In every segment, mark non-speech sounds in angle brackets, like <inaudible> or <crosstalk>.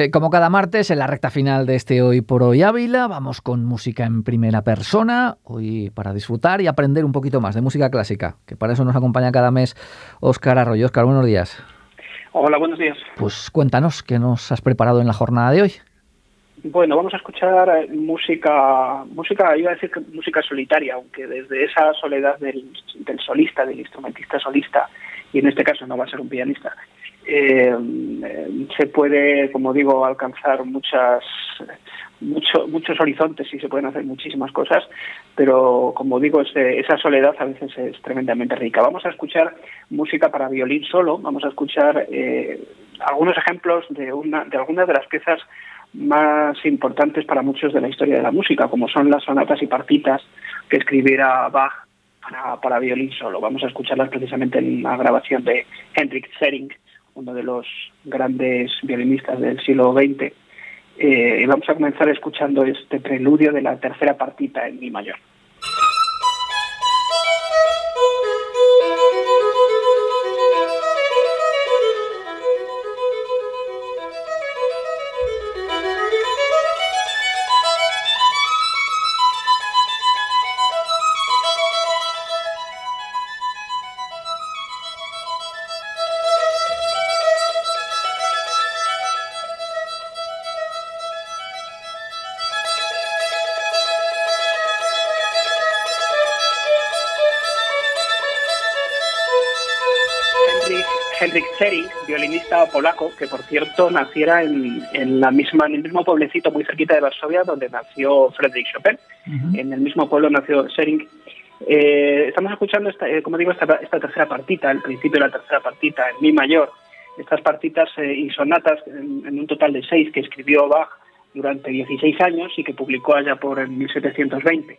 Eh, como cada martes, en la recta final de este Hoy por Hoy Ávila, vamos con música en primera persona, hoy para disfrutar y aprender un poquito más de música clásica, que para eso nos acompaña cada mes Óscar Arroyo. Óscar, buenos días. Hola, buenos días. Pues cuéntanos qué nos has preparado en la jornada de hoy. Bueno, vamos a escuchar eh, música, música, iba a decir que música solitaria, aunque desde esa soledad del, del solista, del instrumentista solista, y en este caso no va a ser un pianista, eh, se puede, como digo, alcanzar muchas muchos horizontes y se pueden hacer muchísimas cosas, pero como digo, esa soledad a veces es tremendamente rica. Vamos a escuchar música para violín solo, vamos a escuchar eh, algunos ejemplos de, una, de algunas de las piezas más importantes para muchos de la historia de la música, como son las sonatas y partitas que escribiera Bach para, para violín solo. Vamos a escucharlas precisamente en una grabación de Hendrik Sering, uno de los grandes violinistas del siglo XX. Eh, y vamos a comenzar escuchando este preludio de la tercera partita en mi mayor. Henrik Sering, violinista polaco, que por cierto naciera en, la misma, en el mismo pueblecito muy cerquita de Varsovia donde nació Frédéric Chopin. En el mismo pueblo nació Sering. Eh, estamos escuchando, esta, eh, como digo, esta, tercera partita, el principio de la tercera partita en mi mayor. Estas partitas eh, y sonatas, en, en, un total de seis, que escribió Bach durante 16 años y que publicó allá por el 1720.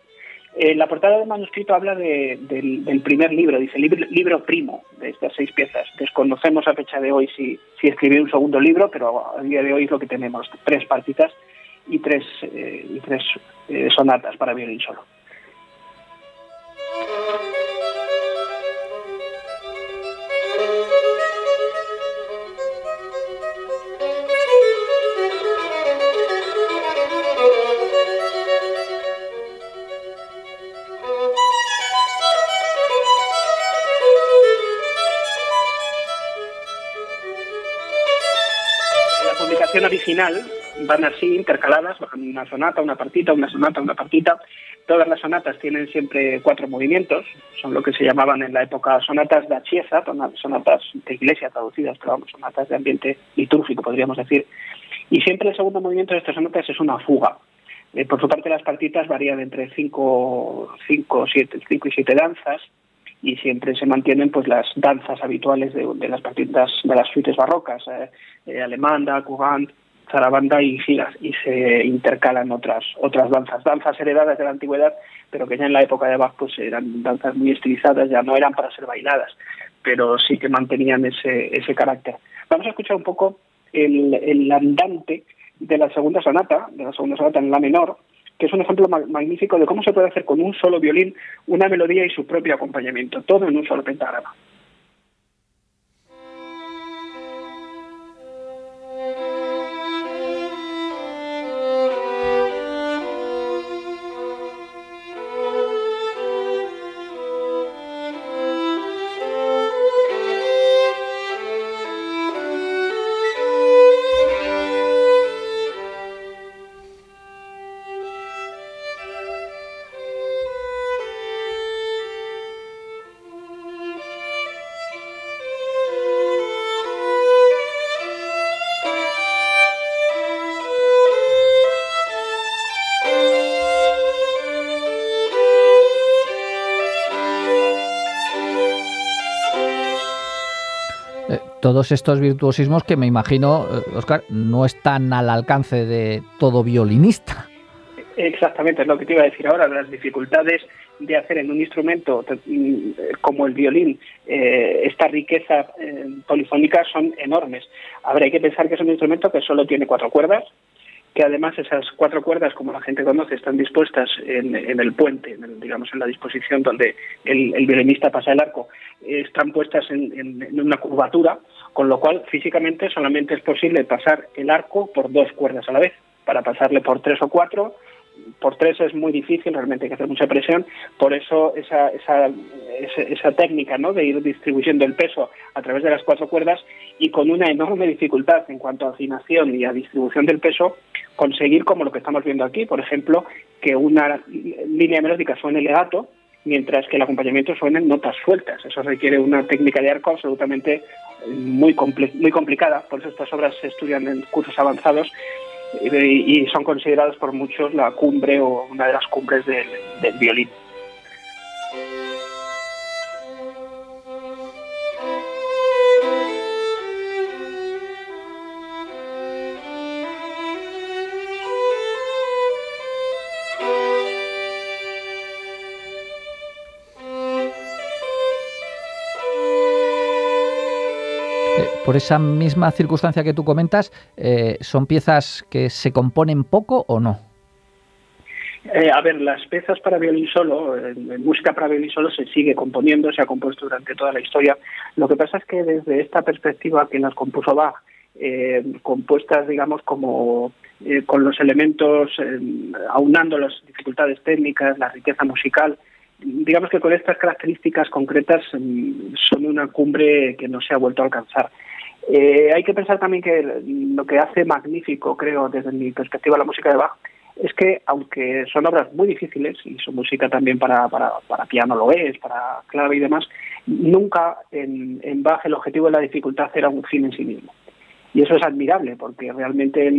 Eh, la portada del manuscrito habla del, primer libro, dice libro, primo de estas seis piezas. Desconocemos a fecha de hoy si, si escribió un segundo libro, pero a día de hoy es lo que tenemos, tres partitas y tres, eh, y tres eh, sonatas para violín solo. Original van así intercaladas, una sonata, una partita, una sonata, una partita. Todas las sonatas tienen siempre cuatro movimientos, son lo que se llamaban en la época sonatas de chiesa, sonatas de iglesia traducidas, pero vamos, sonatas de ambiente litúrgico, podríamos decir. Y siempre el segundo movimiento de estas sonatas es una fuga. Eh, por su parte, las partitas varían entre cinco, cinco, siete, cinco y siete danzas, y siempre se mantienen pues las danzas habituales de, las partitas de las suites barrocas, eh, eh, alemanda, cubán, zarabanda y giras, y se intercalan otras otras danzas, danzas heredadas de la antigüedad, pero que ya en la época de Bach pues eran danzas muy estilizadas, ya no eran para ser bailadas, pero sí que mantenían ese, ese carácter. Vamos a escuchar un poco el, el andante de la segunda sonata, de la segunda sonata en la menor, que es un ejemplo magnífico de cómo se puede hacer con un solo violín una melodía y su propio acompañamiento, todo en un solo pentagrama. Todos estos virtuosismos que me imagino, Oscar, eh, no están al alcance de todo violinista. Exactamente, es lo que te iba a decir ahora. Las dificultades de hacer en un instrumento mm, como el violín eh, esta riqueza eh, polifónica son enormes. Habrá que pensar que es un instrumento que solo tiene cuatro cuerdas, que además esas cuatro cuerdas, como la gente conoce, están dispuestas en, el puente, digamos en la disposición donde el, violinista pasa el arco, están puestas en, una curvatura, con lo cual físicamente solamente es posible pasar el arco por dos cuerdas a la vez. Para pasarle por tres o cuatro por tres es muy difícil, realmente hay que hacer mucha presión, por eso esa, esa, esa, técnica ¿no? de ir distribuyendo el peso a través de las cuatro cuerdas y con una enorme dificultad en cuanto a afinación y a distribución del peso, conseguir como lo que estamos viendo aquí, por ejemplo, que una línea melódica suene legato, mientras que el acompañamiento suene en notas sueltas. Eso requiere una técnica de arco absolutamente muy, muy complicada, por eso estas obras se estudian en cursos avanzados y son considerados por muchos la cumbre o una de las cumbres del, del violín. Por esa misma circunstancia que tú comentas, eh, ¿son piezas que se componen poco o no? Eh, a ver, las piezas para violín solo, música para violín solo se sigue componiendo, se ha compuesto durante toda la historia. Lo que pasa es que desde esta perspectiva que las compuso Bach, eh, compuestas, digamos, como con los elementos, aunando las dificultades técnicas, la riqueza musical, digamos que con estas características concretas mm, son una cumbre que no se ha vuelto a alcanzar. Eh, hay que pensar también que lo que hace magnífico, creo, desde mi perspectiva, la música de Bach, es que aunque son obras muy difíciles, y su música también para, para, para piano lo es, para clave y demás, nunca en, en Bach el objetivo de la dificultad era un fin en sí mismo. Y eso es admirable, porque realmente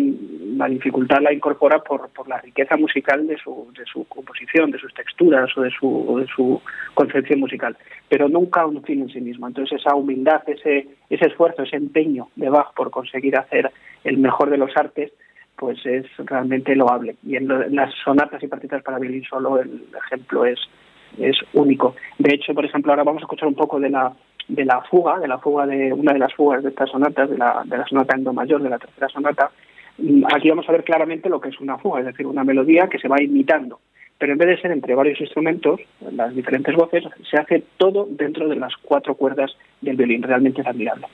la dificultad la incorpora por, por la riqueza musical de su, de su composición, de sus texturas o de su, de su concepción musical, pero nunca un fin en sí mismo. Entonces esa humildad, ese, ese esfuerzo, ese empeño de Bach por conseguir hacer el mejor de los artes, pues es realmente loable. Y en, en las sonatas y partitas para violín solo el ejemplo es, es único. De hecho, por ejemplo, ahora vamos a escuchar un poco de la de la fuga, de la fuga de una de las fugas de estas sonatas, de la, de la sonata en do mayor, de la tercera sonata, mm, aquí vamos a ver claramente lo que es una fuga, es decir, una melodía que se va imitando. Pero en vez de ser entre varios instrumentos, las diferentes voces, se hace todo dentro de las cuatro cuerdas del violín. Realmente es admirable.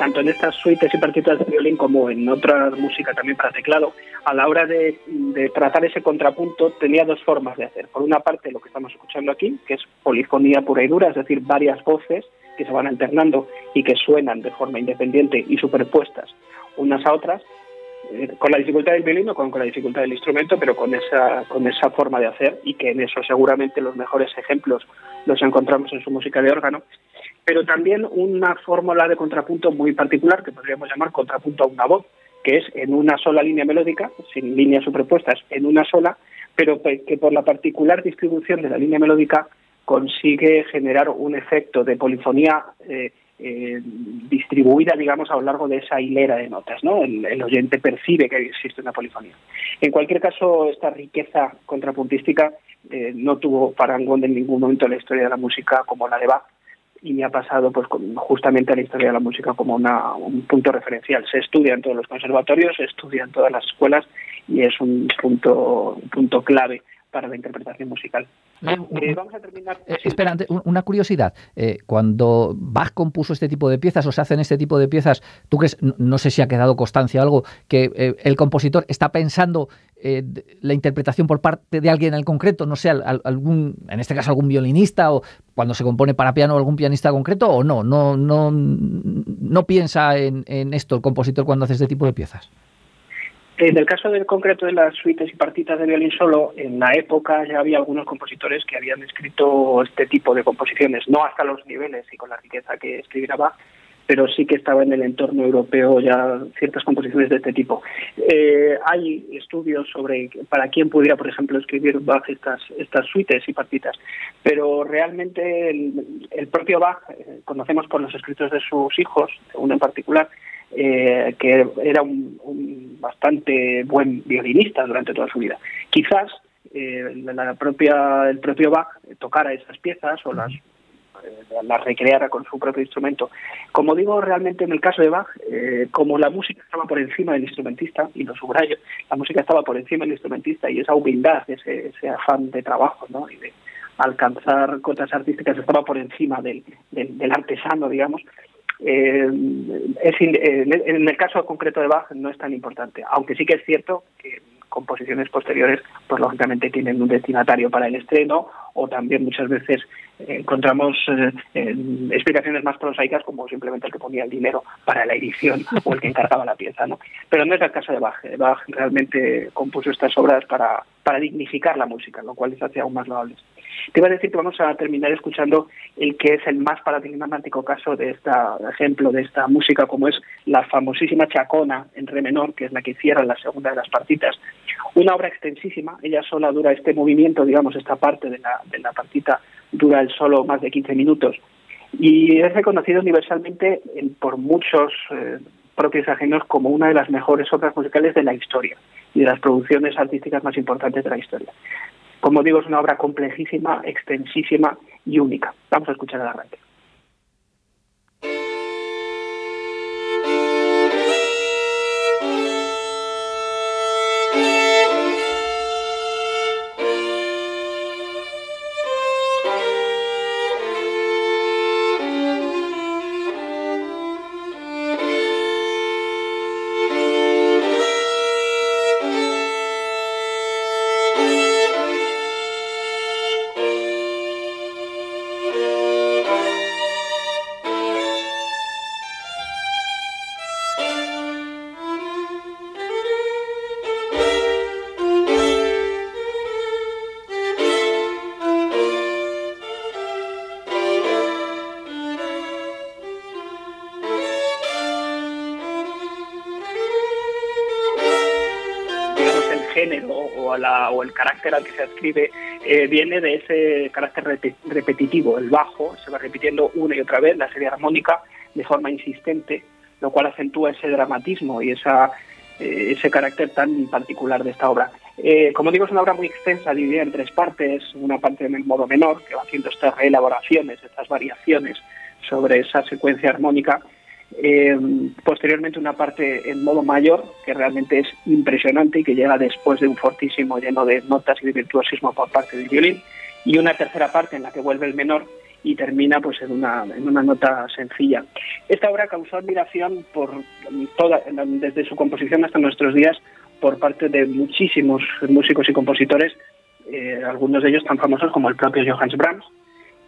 Tanto en estas suites y partituras de violín como en otra música también para teclado, a la hora de, tratar ese contrapunto tenía dos formas de hacer. Por una parte, lo que estamos escuchando aquí, que es polifonía pura y dura, es decir, varias voces que se van alternando y que suenan de forma independiente y superpuestas unas a otras, eh, con la dificultad del violín o con, con, la dificultad del instrumento, pero con esa, con esa forma de hacer y que en eso seguramente los mejores ejemplos los encontramos en su música de órgano pero también una fórmula de contrapunto muy particular que podríamos llamar contrapunto a una voz, que es en una sola línea melódica, sin líneas superpuestas, en una sola, pero que por la particular distribución de la línea melódica consigue generar un efecto de polifonía eh, eh, distribuida, digamos, a lo largo de esa hilera de notas, ¿no? El, oyente percibe que existe una polifonía. En cualquier caso, esta riqueza contrapuntística eh, no tuvo parangón en ningún momento en la historia de la música como la de Bach, y ha pasado pues justamente a la historia de la música como una, un punto referencial. Se estudia en todos los conservatorios, se estudia en todas las escuelas y es un punto, un punto clave para la interpretación musical. Eh, vamos a terminar. Eh, espera, una curiosidad. Eh, cuando Bach compuso este tipo de piezas o se hacen este tipo de piezas, ¿tú crees, no sé si ha quedado constancia o algo, que el compositor está pensando la interpretación por parte de alguien en concreto? No sé, algún, en este caso algún violinista o cuando se compone para piano algún pianista concreto o no, no, no, no piensa en, en esto el compositor cuando hace este tipo de piezas. En el caso del concreto de las suites y partitas de violín solo, en la época ya había algunos compositores que habían escrito este tipo de composiciones, no hasta los niveles y con la riqueza que escribiera Bach, pero sí que estaba en el entorno europeo ya ciertas composiciones de este tipo. Eh, hay estudios sobre para quién pudiera, por ejemplo, escribir Bach estas, estas suites y partitas, pero realmente el, propio Bach, eh, conocemos por los escritos de sus hijos, uno en particular, eh, que era un, bastante buen violinista durante toda su vida. Quizás eh, el propio Bach tocara esas piezas o las, eh, las recreara con su propio instrumento. Como digo, realmente en el caso de Bach, como la música estaba por encima del instrumentista, y lo subrayo, la música estaba por encima del instrumentista y esa humildad, ese, afán de trabajo ¿no? y de alcanzar cotas artísticas estaba por encima del artesano, digamos, eh, en el caso concreto de Bach no es tan importante, aunque sí que es cierto que composiciones posteriores, pues lógicamente tienen un destinatario para el estreno o también muchas veces encontramos eh, explicaciones más prosaicas como simplemente el que ponía el dinero para la edición <laughs> o el que encargaba la pieza, ¿no? Pero no es el caso de Bach. Bach realmente compuso estas obras para, para dignificar la música, lo cual les hace aún más loables. Te iba a decir que vamos a terminar escuchando el que es el más paradigmático caso de este ejemplo de esta música, como es la famosísima Chacona en re menor, que es la que cierra la segunda de las partitas. Una obra extensísima, ella sola dura este movimiento, digamos, esta parte de la, partita dura el solo más de 15 minutos. Y es reconocido universalmente por muchos eh, propios ajenos como una de las mejores obras musicales de la historia y de las producciones artísticas más importantes de la historia. Como digo, es una obra complejísima, extensísima y única. Vamos a escuchar el arranque. o, el carácter al que se escribe eh, viene de ese carácter repetitivo. El bajo se va repitiendo una y otra vez, la serie armónica, de forma insistente, lo cual acentúa ese dramatismo y esa, eh, ese carácter tan particular de esta obra. Eh, como digo, es una obra muy extensa, dividida en tres partes, una parte en el modo menor, que va haciendo estas reelaboraciones, estas variaciones sobre esa secuencia armónica, eh, posteriormente una parte en modo mayor, que realmente es impresionante y que llega después de un fortísimo lleno de notas y de virtuosismo por parte del violín. Y una tercera parte en la que vuelve el menor y termina pues en una, en una nota sencilla. Esta obra causó admiración por toda, desde su composición hasta nuestros días por parte de muchísimos músicos y compositores, eh, algunos de ellos tan famosos como el propio Johannes Brahms,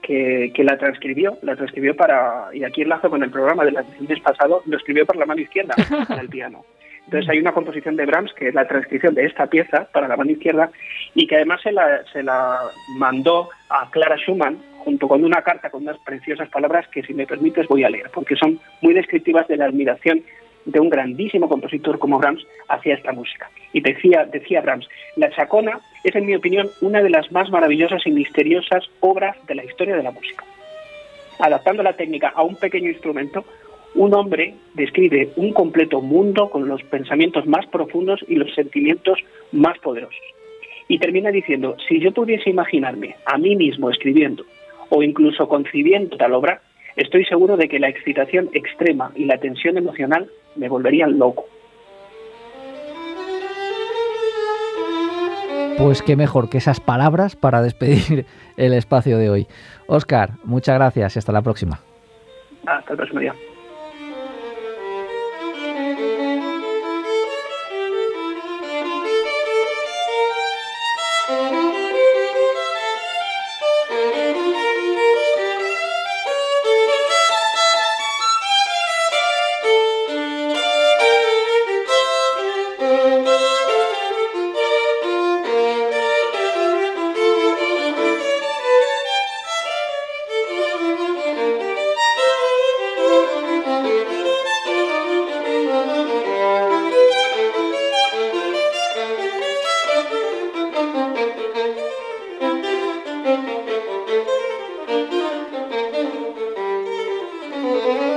que, la transcribió, la transcribió para, y aquí enlazo con el programa de las pasado, lo escribió para la mano izquierda, <laughs> para el piano. Entonces hay una composición de Brahms, que es la transcripción de esta pieza para la mano izquierda, y que además se la, se la mandó a Clara Schumann junto con una carta con unas preciosas palabras que si me permites voy a leer, porque son muy descriptivas de la admiración de un grandísimo compositor como Brahms hacia esta música. Y decía, decía Brahms, la chacona es en mi opinión una de las más maravillosas y misteriosas obras de la historia de la música. Adaptando la técnica a un pequeño instrumento, un hombre describe un completo mundo con los pensamientos más profundos y los sentimientos más poderosos. Y termina diciendo, si yo pudiese imaginarme a mí mismo escribiendo o incluso concibiendo tal obra, estoy seguro de que la excitación extrema y la tensión emocional me volverían loco. Pues qué mejor que esas palabras para despedir el espacio de hoy. Oscar, muchas gracias y hasta la próxima. Hasta el próximo día. Música